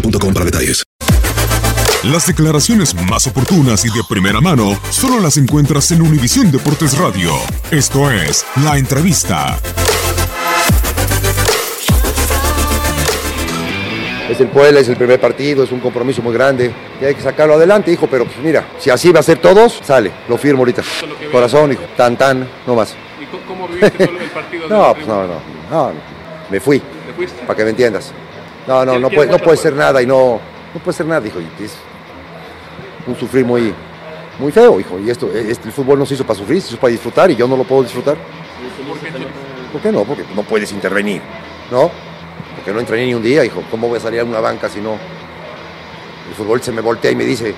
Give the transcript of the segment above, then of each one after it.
boostmobile.com para detalles. Las declaraciones más oportunas y de primera mano solo las encuentras en Univisión Deportes Radio. Esto es La Entrevista. Es el Puebla, es el primer partido, es un compromiso muy grande y hay que sacarlo adelante, hijo. Pero pues mira, si así va a ser todos, sale, lo firmo ahorita. Corazón, hijo, tan tan, no más. ¿Y cómo- cómo viviste todo el partido? No, pues no, no, no, no. me fui, ¿Te fuiste? para que me entiendas. No, no, ¿Quién- no puede, no puede ser nada y no, no puede ser nada, hijo. y es un sufrir muy, muy feo, hijo. Y esto, este, el fútbol no se hizo para sufrir, se hizo para disfrutar y yo no lo puedo disfrutar. ¿Por qué no? Porque no puedes intervenir, ¿no? Porque no entrené ni un día, hijo. ¿Cómo voy a salir a una banca si no? El fútbol se me voltea y me dice,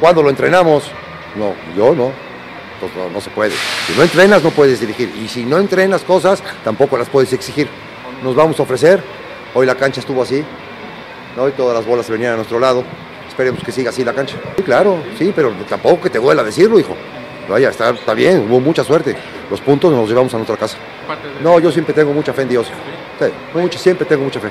¿cuándo lo entrenamos? No, yo no. Entonces, no, no se puede. Si no entrenas, no puedes dirigir. Y si no entrenas cosas, tampoco las puedes exigir. Nos vamos a ofrecer. Hoy la cancha estuvo así. ¿no? Y todas las bolas venían a nuestro lado. Esperemos que siga así la cancha. Sí, claro, sí, pero tampoco que te duela decirlo, hijo. Vaya, está, está bien, hubo mucha suerte. Los puntos nos los llevamos a nuestra casa. No, yo siempre tengo mucha fe en Dios. Sí, mucho, siempre tengo mucha fe.